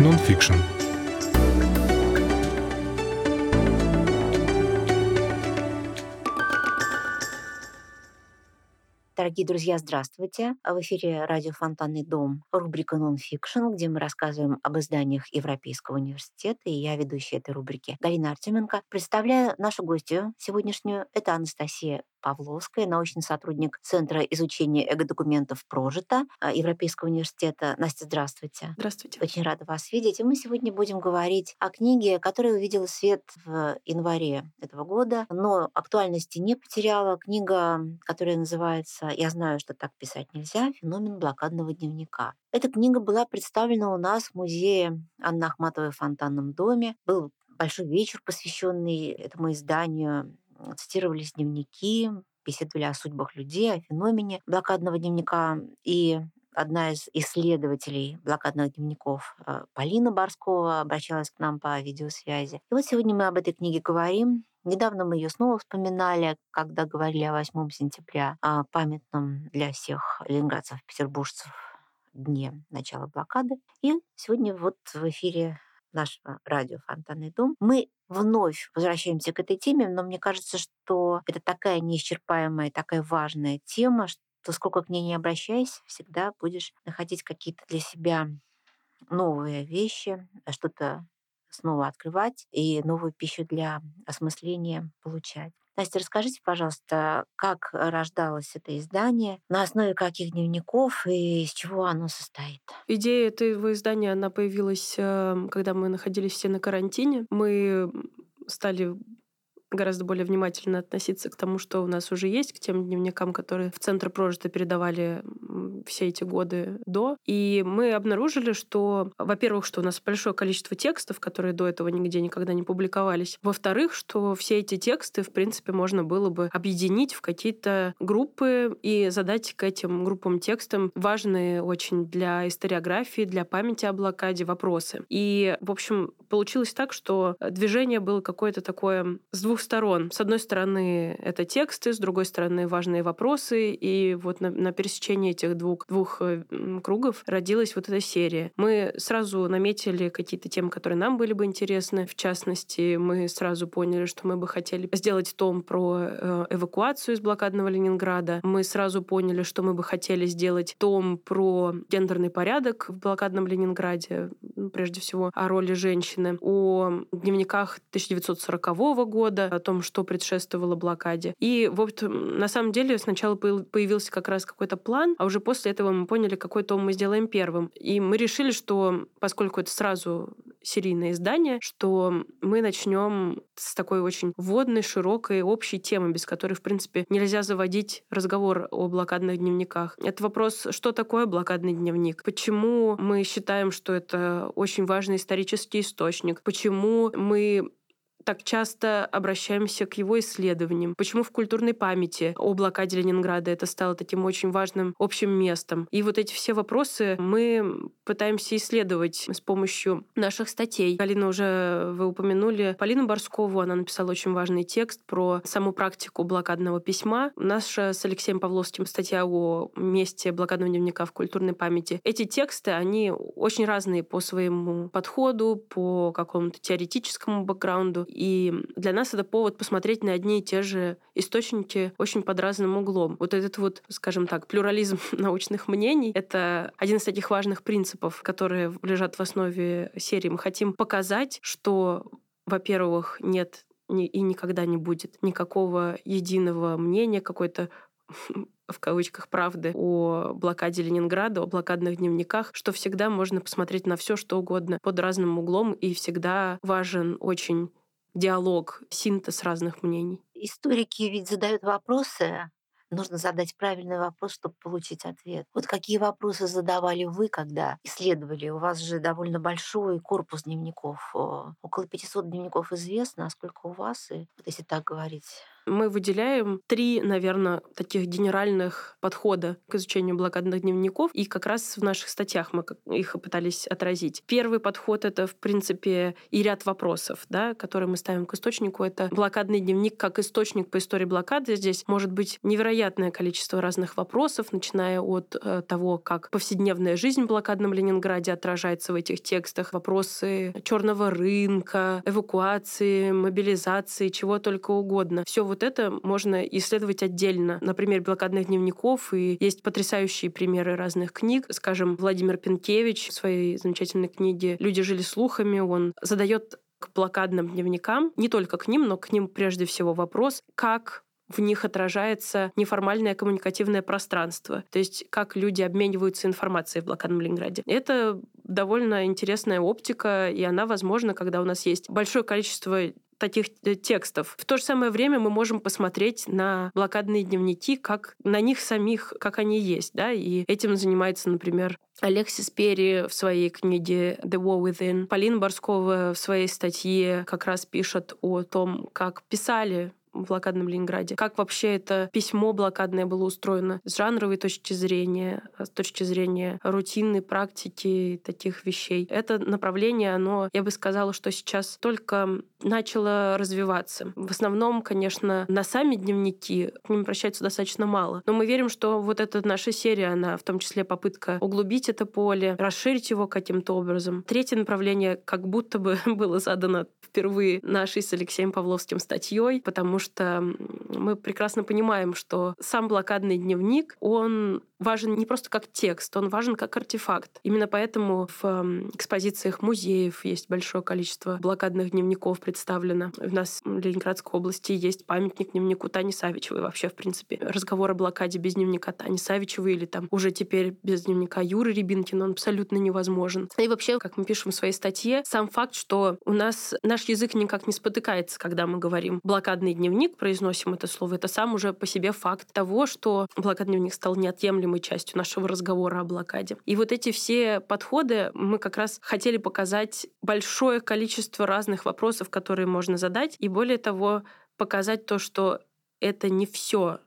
Нонфикшн. Дорогие друзья, здравствуйте. В эфире радио «Фонтанный дом», рубрика «Нонфикшн», где мы рассказываем об изданиях Европейского университета, и я ведущая этой рубрики Галина Артеменко. Представляю нашу гостью сегодняшнюю. Это Анастасия Павловская, научный сотрудник Центра изучения эго-документов «Прожито» а, Европейского университета. Настя, здравствуйте. Здравствуйте. Очень рада вас видеть. И мы сегодня будем говорить о книге, которая увидела свет в январе этого года, но актуальности не потеряла. Книга, которая называется «Я знаю, что так писать нельзя. Феномен блокадного дневника». Эта книга была представлена у нас в музее Анны Ахматовой в Фонтанном доме. Был большой вечер, посвященный этому изданию цитировались дневники, беседовали о судьбах людей, о феномене блокадного дневника. И одна из исследователей блокадных дневников, э, Полина Борскова, обращалась к нам по видеосвязи. И вот сегодня мы об этой книге говорим. Недавно мы ее снова вспоминали, когда говорили о 8 сентября, о памятном для всех ленинградцев, петербуржцев дне начала блокады. И сегодня вот в эфире нашего радио «Фонтанный дом» мы вновь возвращаемся к этой теме, но мне кажется, что это такая неисчерпаемая, такая важная тема, что сколько к ней не обращайся, всегда будешь находить какие-то для себя новые вещи, что-то снова открывать и новую пищу для осмысления получать. Настя, расскажите, пожалуйста, как рождалось это издание, на основе каких дневников и из чего оно состоит? Идея этого издания, она появилась, эм, когда мы находились все на карантине. Мы стали гораздо более внимательно относиться к тому, что у нас уже есть, к тем дневникам, которые в Центр прожито передавали все эти годы до. И мы обнаружили, что, во-первых, что у нас большое количество текстов, которые до этого нигде никогда не публиковались. Во-вторых, что все эти тексты, в принципе, можно было бы объединить в какие-то группы и задать к этим группам текстам важные очень для историографии, для памяти о блокаде вопросы. И, в общем, получилось так, что движение было какое-то такое с двух сторон. С одной стороны, это тексты, с другой стороны, важные вопросы. И вот на, на пересечении этих двух, двух э, кругов родилась вот эта серия. Мы сразу наметили какие-то темы, которые нам были бы интересны. В частности, мы сразу поняли, что мы бы хотели сделать том про э, эвакуацию из блокадного Ленинграда. Мы сразу поняли, что мы бы хотели сделать том про гендерный порядок в блокадном Ленинграде, прежде всего о роли женщины, о дневниках 1940 года, о том, что предшествовало блокаде. И вот на самом деле сначала появился как раз какой-то план, а уже после этого мы поняли, какой том мы сделаем первым. И мы решили, что поскольку это сразу серийное издание, что мы начнем с такой очень вводной, широкой, общей темы, без которой, в принципе, нельзя заводить разговор о блокадных дневниках. Это вопрос, что такое блокадный дневник? Почему мы считаем, что это очень важный исторический источник? Почему мы так часто обращаемся к его исследованиям? Почему в культурной памяти о блокаде Ленинграда это стало таким очень важным общим местом? И вот эти все вопросы мы пытаемся исследовать с помощью наших статей. Галина уже вы упомянули Полину Борскову, она написала очень важный текст про саму практику блокадного письма. Наша с Алексеем Павловским статья о месте блокадного дневника в культурной памяти. Эти тексты, они очень разные по своему подходу, по какому-то теоретическому бэкграунду. И для нас это повод посмотреть на одни и те же источники очень под разным углом. Вот этот вот, скажем так, плюрализм научных мнений — это один из таких важных принципов, которые лежат в основе серии. Мы хотим показать, что, во-первых, нет и никогда не будет никакого единого мнения, какой-то в кавычках правды о блокаде Ленинграда, о блокадных дневниках, что всегда можно посмотреть на все, что угодно под разным углом, и всегда важен очень диалог, синтез разных мнений. Историки ведь задают вопросы, нужно задать правильный вопрос, чтобы получить ответ. Вот какие вопросы задавали вы, когда исследовали? У вас же довольно большой корпус дневников. Около 500 дневников известно, а сколько у вас? И вот если так говорить мы выделяем три, наверное, таких генеральных подхода к изучению блокадных дневников, и как раз в наших статьях мы их пытались отразить. Первый подход — это, в принципе, и ряд вопросов, да, которые мы ставим к источнику. Это блокадный дневник как источник по истории блокады. Здесь может быть невероятное количество разных вопросов, начиная от э, того, как повседневная жизнь в блокадном Ленинграде отражается в этих текстах, вопросы черного рынка, эвакуации, мобилизации, чего только угодно. Все вот это можно исследовать отдельно. Например, блокадных дневников, и есть потрясающие примеры разных книг. Скажем, Владимир Пенкевич в своей замечательной книге «Люди жили слухами», он задает к блокадным дневникам, не только к ним, но к ним прежде всего вопрос, как в них отражается неформальное коммуникативное пространство, то есть как люди обмениваются информацией в блокадном Ленинграде. Это довольно интересная оптика, и она возможна, когда у нас есть большое количество таких э, текстов. В то же самое время мы можем посмотреть на блокадные дневники, как на них самих, как они есть. Да? И этим занимается, например, Алексис Перри в своей книге «The War Within». Полина Борскова в своей статье как раз пишет о том, как писали блокадном Ленинграде. Как вообще это письмо блокадное было устроено с жанровой точки зрения, а с точки зрения рутинной практики таких вещей. Это направление, оно, я бы сказала, что сейчас только начало развиваться. В основном, конечно, на сами дневники к ним обращаются достаточно мало. Но мы верим, что вот эта наша серия, она в том числе попытка углубить это поле, расширить его каким-то образом. Третье направление как будто бы было задано впервые нашей с Алексеем Павловским статьей, потому что мы прекрасно понимаем, что сам блокадный дневник, он важен не просто как текст, он важен как артефакт. Именно поэтому в экспозициях музеев есть большое количество блокадных дневников представлено. У нас в Ленинградской области есть памятник дневнику Тани Савичевой. Вообще, в принципе, разговор о блокаде без дневника Тани Савичевой или там уже теперь без дневника Юры Рябинкина, он абсолютно невозможен. И вообще, как мы пишем в своей статье, сам факт, что у нас наш язык никак не спотыкается, когда мы говорим блокадный дневник, произносим это слово, это сам уже по себе факт того, что блокадный дневник стал неотъемлемым неотъемлемой частью нашего разговора о блокаде. И вот эти все подходы мы как раз хотели показать большое количество разных вопросов, которые можно задать, и более того, показать то, что это не все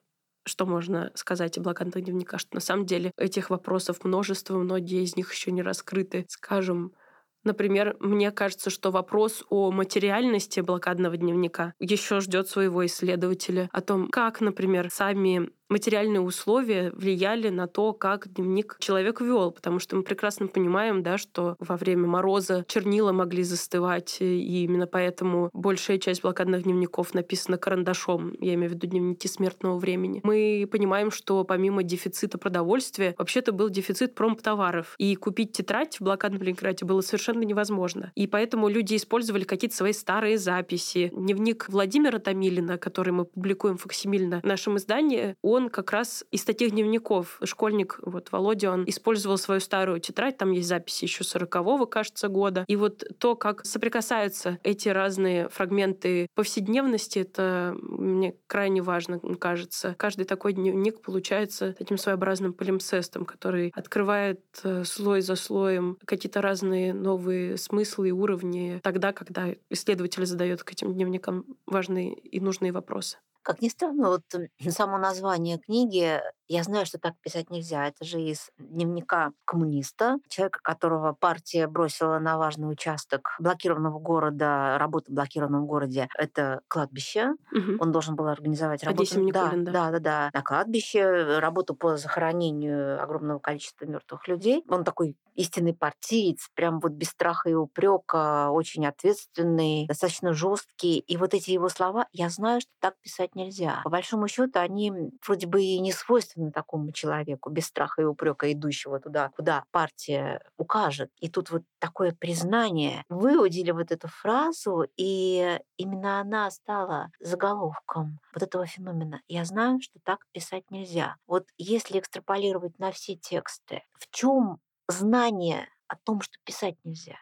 что можно сказать о блокадных дневниках, что на самом деле этих вопросов множество, многие из них еще не раскрыты. Скажем, Например, мне кажется, что вопрос о материальности блокадного дневника еще ждет своего исследователя, о том, как, например, сами материальные условия влияли на то, как дневник человек вел, потому что мы прекрасно понимаем, да, что во время мороза чернила могли застывать, и именно поэтому большая часть блокадных дневников написана карандашом, я имею в виду дневники смертного времени. Мы понимаем, что помимо дефицита продовольствия, вообще-то был дефицит промптоваров, и купить тетрадь в блокадном Ленинграде было совершенно невозможно. И поэтому люди использовали какие-то свои старые записи. Дневник Владимира Томилина, который мы публикуем факсимильно в нашем издании, он он как раз из таких дневников. Школьник, вот Володя, он использовал свою старую тетрадь, там есть записи еще 40-го, кажется, года. И вот то, как соприкасаются эти разные фрагменты повседневности, это мне крайне важно, кажется. Каждый такой дневник получается таким своеобразным полимсестом, который открывает э, слой за слоем какие-то разные новые смыслы и уровни тогда, когда исследователь задает к этим дневникам важные и нужные вопросы. Как ни странно, вот само название книги я знаю, что так писать нельзя. Это же из дневника коммуниста, человека, которого партия бросила на важный участок блокированного города, работа в блокированном городе. Это кладбище. Угу. Он должен был организовать работу. Да, да, да, да, да. На кладбище, работу по захоронению огромного количества мертвых людей. Он такой истинный партиец, прям вот без страха и упрека, очень ответственный, достаточно жесткий. И вот эти его слова, я знаю, что так писать нельзя. По большому счету, они вроде бы и не свойственны свойственно такому человеку, без страха и упрека, идущего туда, куда партия укажет. И тут вот такое признание. Выудили вот эту фразу, и именно она стала заголовком вот этого феномена. Я знаю, что так писать нельзя. Вот если экстраполировать на все тексты, в чем знание о том, что писать нельзя?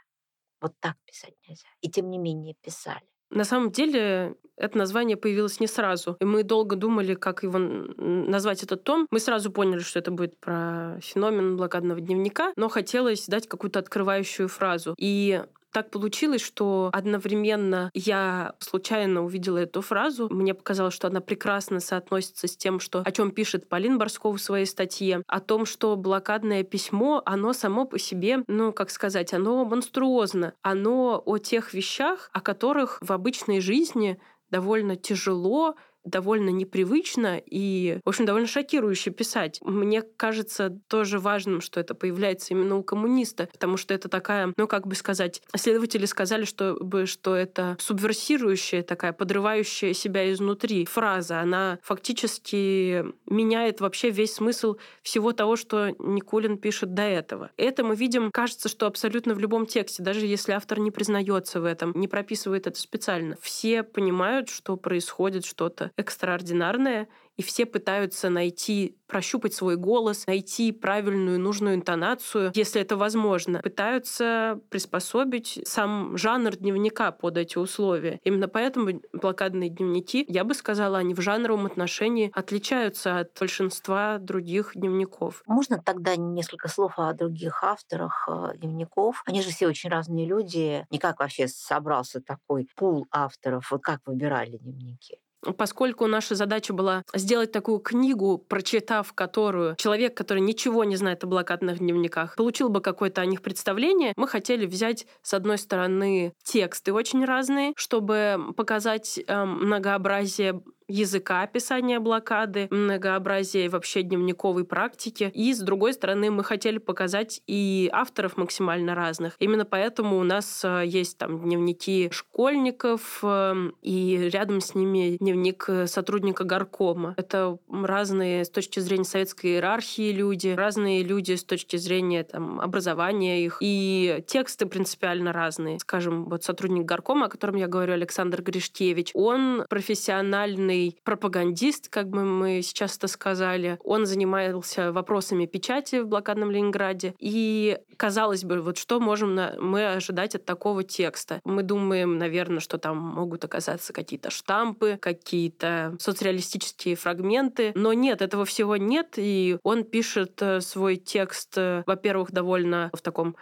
Вот так писать нельзя. И тем не менее писали. На самом деле это название появилось не сразу. И мы долго думали, как его назвать этот том. Мы сразу поняли, что это будет про феномен блокадного дневника, но хотелось дать какую-то открывающую фразу. И так получилось, что одновременно я случайно увидела эту фразу. Мне показалось, что она прекрасно соотносится с тем, что, о чем пишет Полин Борсков в своей статье, о том, что блокадное письмо, оно само по себе, ну, как сказать, оно монструозно. Оно о тех вещах, о которых в обычной жизни довольно тяжело довольно непривычно и, в общем, довольно шокирующе писать. Мне кажется тоже важным, что это появляется именно у коммуниста, потому что это такая, ну, как бы сказать, следователи сказали, что, что это субверсирующая такая, подрывающая себя изнутри фраза. Она фактически меняет вообще весь смысл всего того, что Никулин пишет до этого. Это мы видим, кажется, что абсолютно в любом тексте, даже если автор не признается в этом, не прописывает это специально. Все понимают, что происходит что-то экстраординарное, и все пытаются найти, прощупать свой голос, найти правильную, нужную интонацию, если это возможно. Пытаются приспособить сам жанр дневника под эти условия. Именно поэтому блокадные дневники, я бы сказала, они в жанровом отношении отличаются от большинства других дневников. Можно тогда несколько слов о других авторах э, дневников? Они же все очень разные люди. Не как вообще собрался такой пул авторов? Вот как выбирали дневники? Поскольку наша задача была сделать такую книгу, прочитав которую человек, который ничего не знает о блокадных дневниках, получил бы какое-то о них представление, мы хотели взять, с одной стороны, тексты очень разные, чтобы показать э, многообразие языка описания блокады, многообразия вообще дневниковой практики. И, с другой стороны, мы хотели показать и авторов максимально разных. Именно поэтому у нас э, есть там дневники школьников, эм, и рядом с ними дневник э, сотрудника горкома. Это разные с точки зрения советской иерархии люди, разные люди с точки зрения там, образования их. И тексты принципиально разные. Скажем, вот сотрудник горкома, о котором я говорю, Александр Гришкевич, он профессиональный известный пропагандист, как бы мы сейчас это сказали. Он занимался вопросами печати в блокадном Ленинграде. И, казалось бы, вот что можем мы ожидать от такого текста? Мы думаем, наверное, что там могут оказаться какие-то штампы, какие-то соцреалистические фрагменты. Но нет, этого всего нет. И он пишет э, свой текст, э, во-первых, довольно в таком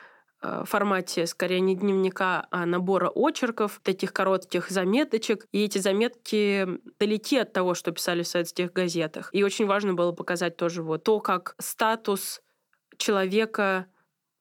формате скорее не дневника, а набора очерков, таких коротких заметочек. И эти заметки далеки от того, что писали в советских газетах. И очень важно было показать тоже вот то, как статус человека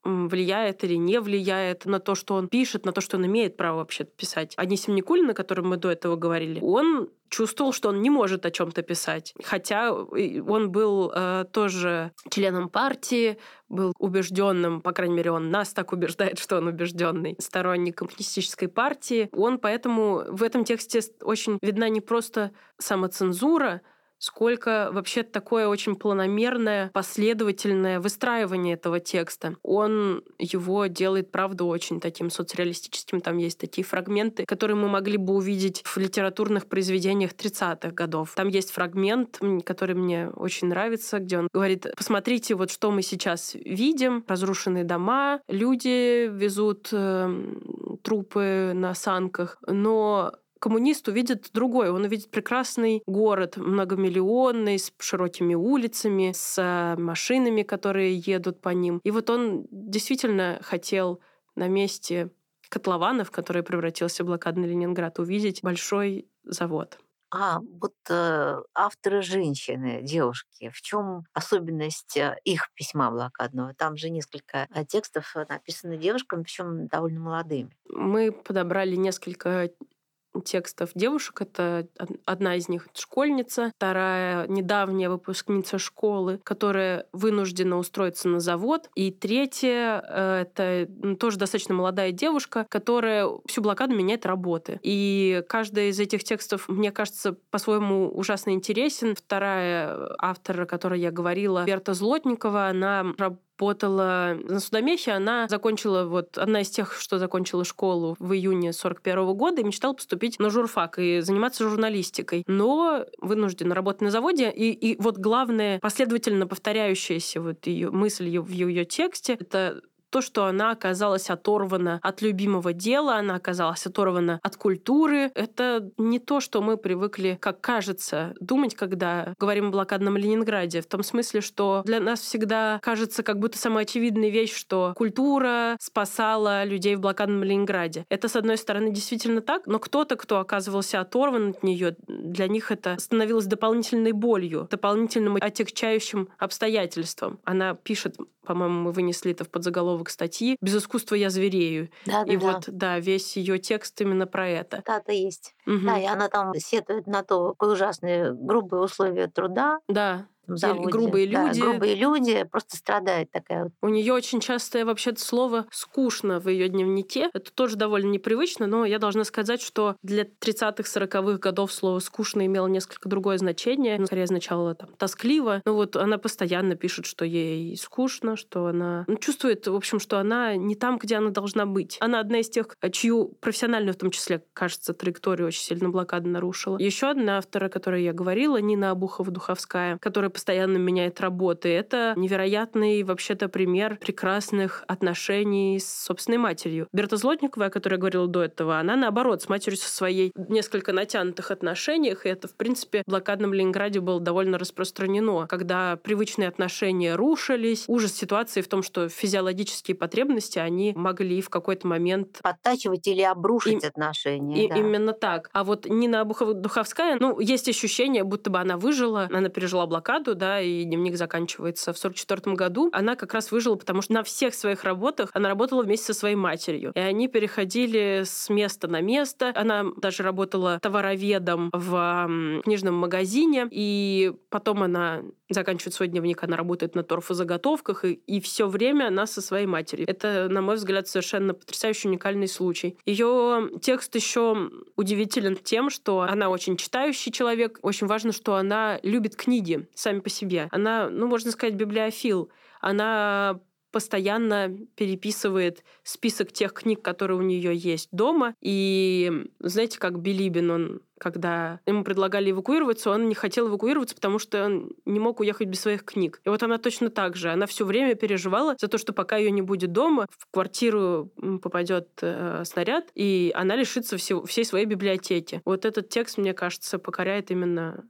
влияет или не влияет на то, что он пишет, на то, что он имеет право вообще писать. Анисим Никулин, о котором мы до этого говорили, он чувствовал, что он не может о чем-то писать. Хотя он был э, тоже членом партии, был убежденным, по крайней мере, он нас так убеждает, что он убежденный сторонник коммунистической партии. Он поэтому в этом тексте очень видна не просто самоцензура, сколько вообще такое очень планомерное, последовательное выстраивание этого текста. Он его делает, правда, очень таким соцреалистическим. Там есть такие фрагменты, которые мы могли бы увидеть в литературных произведениях 30-х годов. Там есть фрагмент, который мне очень нравится, где он говорит, посмотрите, вот что мы сейчас видим, разрушенные дома, люди везут э, трупы на санках, но коммунист увидит другое. Он увидит прекрасный город, многомиллионный, с широкими улицами, с э, машинами, которые едут по ним. И вот он действительно хотел на месте котлована, в который превратился блокадный Ленинград, увидеть большой завод. А вот э, авторы женщины, девушки, в чем особенность э, их письма блокадного? Там же несколько э, текстов написаны девушками, причем довольно молодыми. Мы подобрали несколько текстов девушек. Это одна из них школьница, вторая недавняя выпускница школы, которая вынуждена устроиться на завод, и третья э, это тоже достаточно молодая девушка, которая всю блокаду меняет работы. И каждая из этих текстов, мне кажется, по-своему ужасно интересен. Вторая автор, о которой я говорила, Берта Злотникова, она работала на судомехе. Она закончила, вот одна из тех, что закончила школу в июне 41 года и мечтала поступить на журфак и заниматься журналистикой. Но вынуждена работать на заводе. И, и вот главное, последовательно повторяющаяся вот ее мысль в ее тексте, это то, что она оказалась оторвана от любимого дела, она оказалась оторвана от культуры. Это не то, что мы привыкли, как кажется, думать, когда говорим о блокадном Ленинграде. В том смысле, что для нас всегда кажется как будто самая очевидная вещь, что культура спасала людей в блокадном Ленинграде. Это, с одной стороны, действительно так, но кто-то, кто оказывался оторван от нее, для них это становилось дополнительной болью, дополнительным отягчающим обстоятельством. Она пишет по-моему, мы вынесли это в подзаголовок статьи. Без искусства я зверею. Да, да, и да. вот, да, весь ее текст именно про это. Да, это есть. Мгм. Да, и она там сетует на то, какие ужасные грубые условия труда Да. И заводе. грубые Да, люди. грубые люди, просто страдает такая вот. У нее очень частое вообще слово скучно в ее дневнике. Это тоже довольно непривычно, но я должна сказать, что для 30-х, 40-х годов слово скучно имело несколько другое значение. Ну, скорее означало там тоскливо. Ну вот она постоянно пишет, что ей скучно, что она ну, чувствует, в общем, что она не там, где она должна быть. Она одна из тех, чью профессиональную, в том числе, кажется, траекторию очень сильно блокада нарушила. Еще одна автора, о которой я говорила, Нина Обухова-Духовская, которая постоянно меняет работы. Это невероятный вообще-то пример прекрасных отношений с собственной матерью. Берта Злотникова, о которой я говорила до этого, она наоборот с матерью со своей несколько натянутых отношениях, и это, в принципе, в блокадном Ленинграде было довольно распространено, когда привычные отношения рушились. Ужас ситуации в том, что физиологические потребности, они могли в какой-то момент Подтачивать или обрушить И- отношения. и- да. Именно так. А вот Нина Обухова-Духовская, ну, есть ощущение, будто бы она выжила, она пережила блокаду, да, и дневник заканчивается в 44 году. Она как раз выжила, потому что на всех своих работах она работала вместе со своей матерью. И они переходили с места на место. Она даже работала товароведом в книжном магазине, и потом она заканчивает свой дневник, она работает на торфозаготовках, и, и все время она со своей матерью. Это, на мой взгляд, совершенно потрясающий уникальный случай. Ее текст еще удивителен тем, что она очень читающий человек. Очень важно, что она любит книги сами по себе. Она, ну, можно сказать, библиофил. Она постоянно переписывает список тех книг, которые у нее есть дома. И знаете, как Билибин, он когда ему предлагали эвакуироваться, он не хотел эвакуироваться, потому что он не мог уехать без своих книг. И вот она точно так же. Она все время переживала за то, что пока ее не будет дома, в квартиру попадет э, снаряд, и она лишится всего, всей своей библиотеки. Вот этот текст, мне кажется, покоряет именно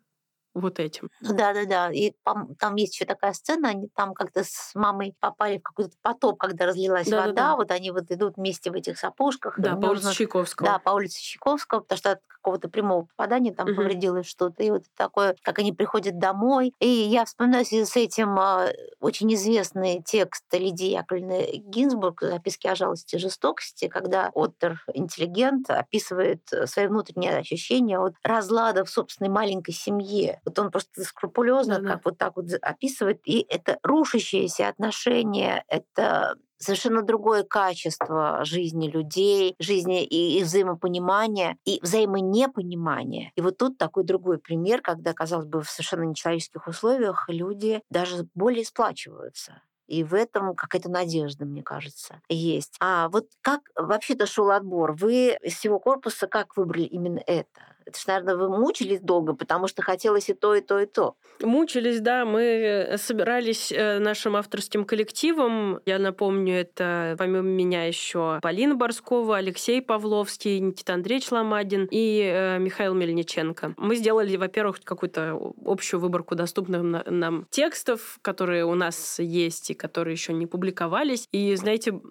вот этим. Ну да, да, да. И там есть еще такая сцена, они там как-то с мамой попали в какой-то потоп, когда разлилась Да-да-да. вода. Вот они вот идут вместе в этих сапожках. Да, по улице Чайковского. Да, по улице Чайковского, потому что какого-то прямого попадания там Мгм. повредилось что-то. И вот такое, как они приходят домой. И я вспоминаю в связи с этим а, очень известный текст Лидии Яковлевны Гинзбург «Записки о жалости и жестокости», когда Оттер, интеллигент, описывает э, свои внутренние ощущения от разлада в собственной маленькой семье. Вот он просто скрупулезно Да-да. как вот так вот описывает. И это рушащиеся отношения, это совершенно другое качество жизни людей, жизни и, и взаимопонимания, и взаимонепонимания. И вот тут такой другой пример, когда, казалось бы, в совершенно нечеловеческих условиях люди даже более сплачиваются. И в этом какая-то надежда, мне кажется, есть. А вот как вообще-то шел отбор? Вы из всего корпуса как выбрали именно это? Это ж, наверное, вы мучились долго, потому что хотелось и то, и то, и то. Мучились, да, мы собирались э, нашим авторским коллективом. Я напомню, это помимо меня еще Полина Борскова, Алексей Павловский, Никита Андреевич Ломадин и э, Михаил Мельниченко. Мы сделали, во-первых, какую-то общую выборку доступных на- нам текстов, которые у нас есть и которые еще не публиковались. И, знаете,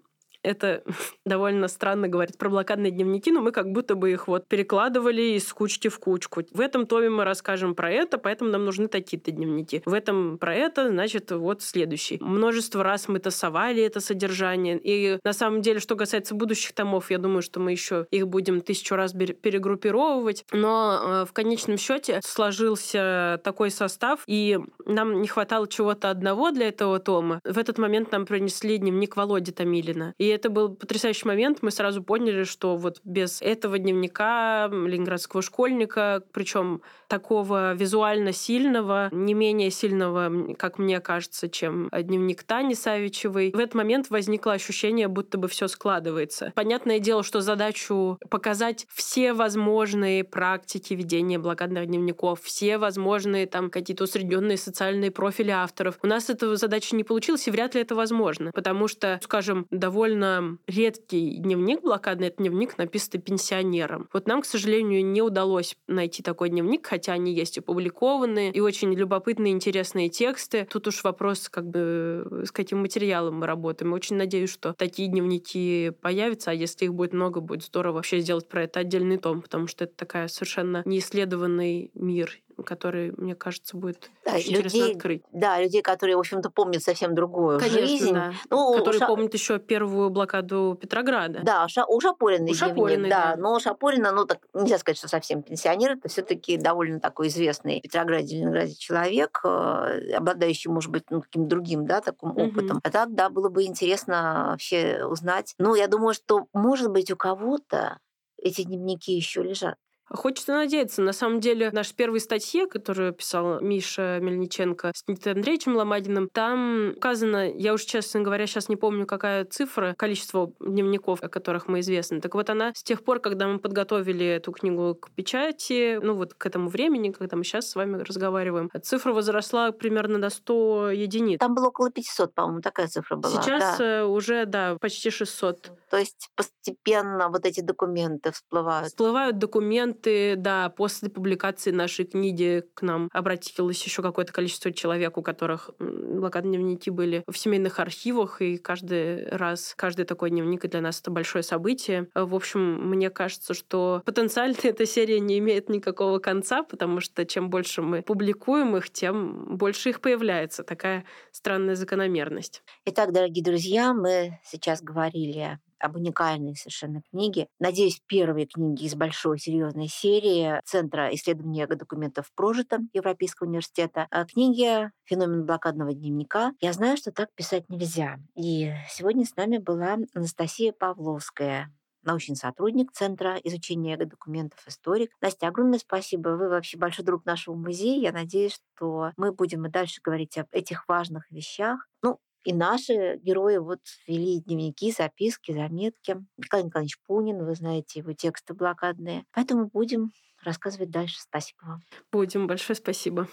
это довольно странно говорить про блокадные дневники, но мы как будто бы их вот перекладывали из кучки в кучку. В этом томе мы расскажем про это, поэтому нам нужны такие-то дневники. В этом про это, значит, вот следующий. Множество раз мы тасовали это содержание. И на самом деле, что касается будущих томов, я думаю, что мы еще их будем тысячу раз перегруппировывать. Но э, в конечном счете сложился такой состав, и нам не хватало чего-то одного для этого тома. В этот момент нам принесли дневник Володи Томилина. И это был потрясающий момент. Мы сразу поняли, что вот без этого дневника ленинградского школьника, причем такого визуально сильного, не менее сильного, как мне кажется, чем дневник Тани Савичевой, в этот момент возникло ощущение, будто бы все складывается. Понятное дело, что задачу показать все возможные практики ведения блокадных дневников, все возможные там какие-то усредненные социальные профили авторов. У нас этого задачи не получилось, и вряд ли это возможно, потому что, скажем, довольно редкий дневник блокадный, это дневник, написанный пенсионером. Вот нам, к сожалению, не удалось найти такой дневник, хотя они есть опубликованные, и очень любопытные, интересные тексты. Тут уж вопрос, как бы, с каким материалом мы работаем. Очень надеюсь, что такие дневники появятся, а если их будет много, будет здорово вообще сделать про это отдельный том, потому что это такая совершенно неисследованный мир, который, мне кажется, будет да, очень людей, интересно открыть. Да, людей, которые, в общем-то, помнят совсем другую Конечно, жизнь. да. Ну, которые Ша- помнят еще первую блокаду Петрограда. Да, Ша- у Шапориной У дневник, Шапориной, да. да. Но Шапорина, ну, так нельзя сказать, что совсем пенсионер, это все таки довольно такой известный в Петрограде, Ленинграде человек, э, обладающий, может быть, ну, каким-то другим, да, таким Мгм. опытом. А так, да, было бы интересно вообще узнать. Ну, я думаю, что, может быть, у кого-то эти дневники еще лежат. Хочется надеяться. На самом деле, в нашей первой статье, которую писал Миша Мельниченко с Никитой Андреевичем Ломадиным, там указано, я уж, честно говоря, сейчас не помню, какая цифра, количество дневников, о которых мы известны. Так вот, она с тех пор, когда мы подготовили эту книгу к печати, ну вот к этому времени, когда мы сейчас с вами разговариваем, цифра возросла примерно до 100 единиц. Там было около 500, по-моему, такая цифра была. Сейчас да. э, уже, да, почти 600. То есть постепенно вот эти документы всплывают. Всплывают документы, да, после публикации нашей книги к нам обратилось еще какое-то количество человек, у которых блокадные дневники были в семейных архивах, и каждый раз, каждый такой дневник для нас это большое событие. В общем, мне кажется, что потенциально эта серия не имеет никакого конца, потому что чем больше мы публикуем их, тем больше их появляется. Такая странная закономерность. Итак, дорогие друзья, мы сейчас говорили об уникальной совершенно книге. Надеюсь, первой книги из большой серьезной серии Центра исследования документов прожитом Европейского университета. О книге «Феномен блокадного дневника». Я знаю, что так писать нельзя. И сегодня с нами была Анастасия Павловская, научный сотрудник Центра изучения документов, историк. Настя, огромное спасибо. Вы вообще большой друг нашего музея. Я надеюсь, что мы будем и дальше говорить об этих важных вещах. Ну, и наши герои вот вели дневники, записки, заметки. Николай Николаевич Пунин, вы знаете его тексты блокадные. Поэтому будем рассказывать дальше. Спасибо вам. Будем. Большое спасибо.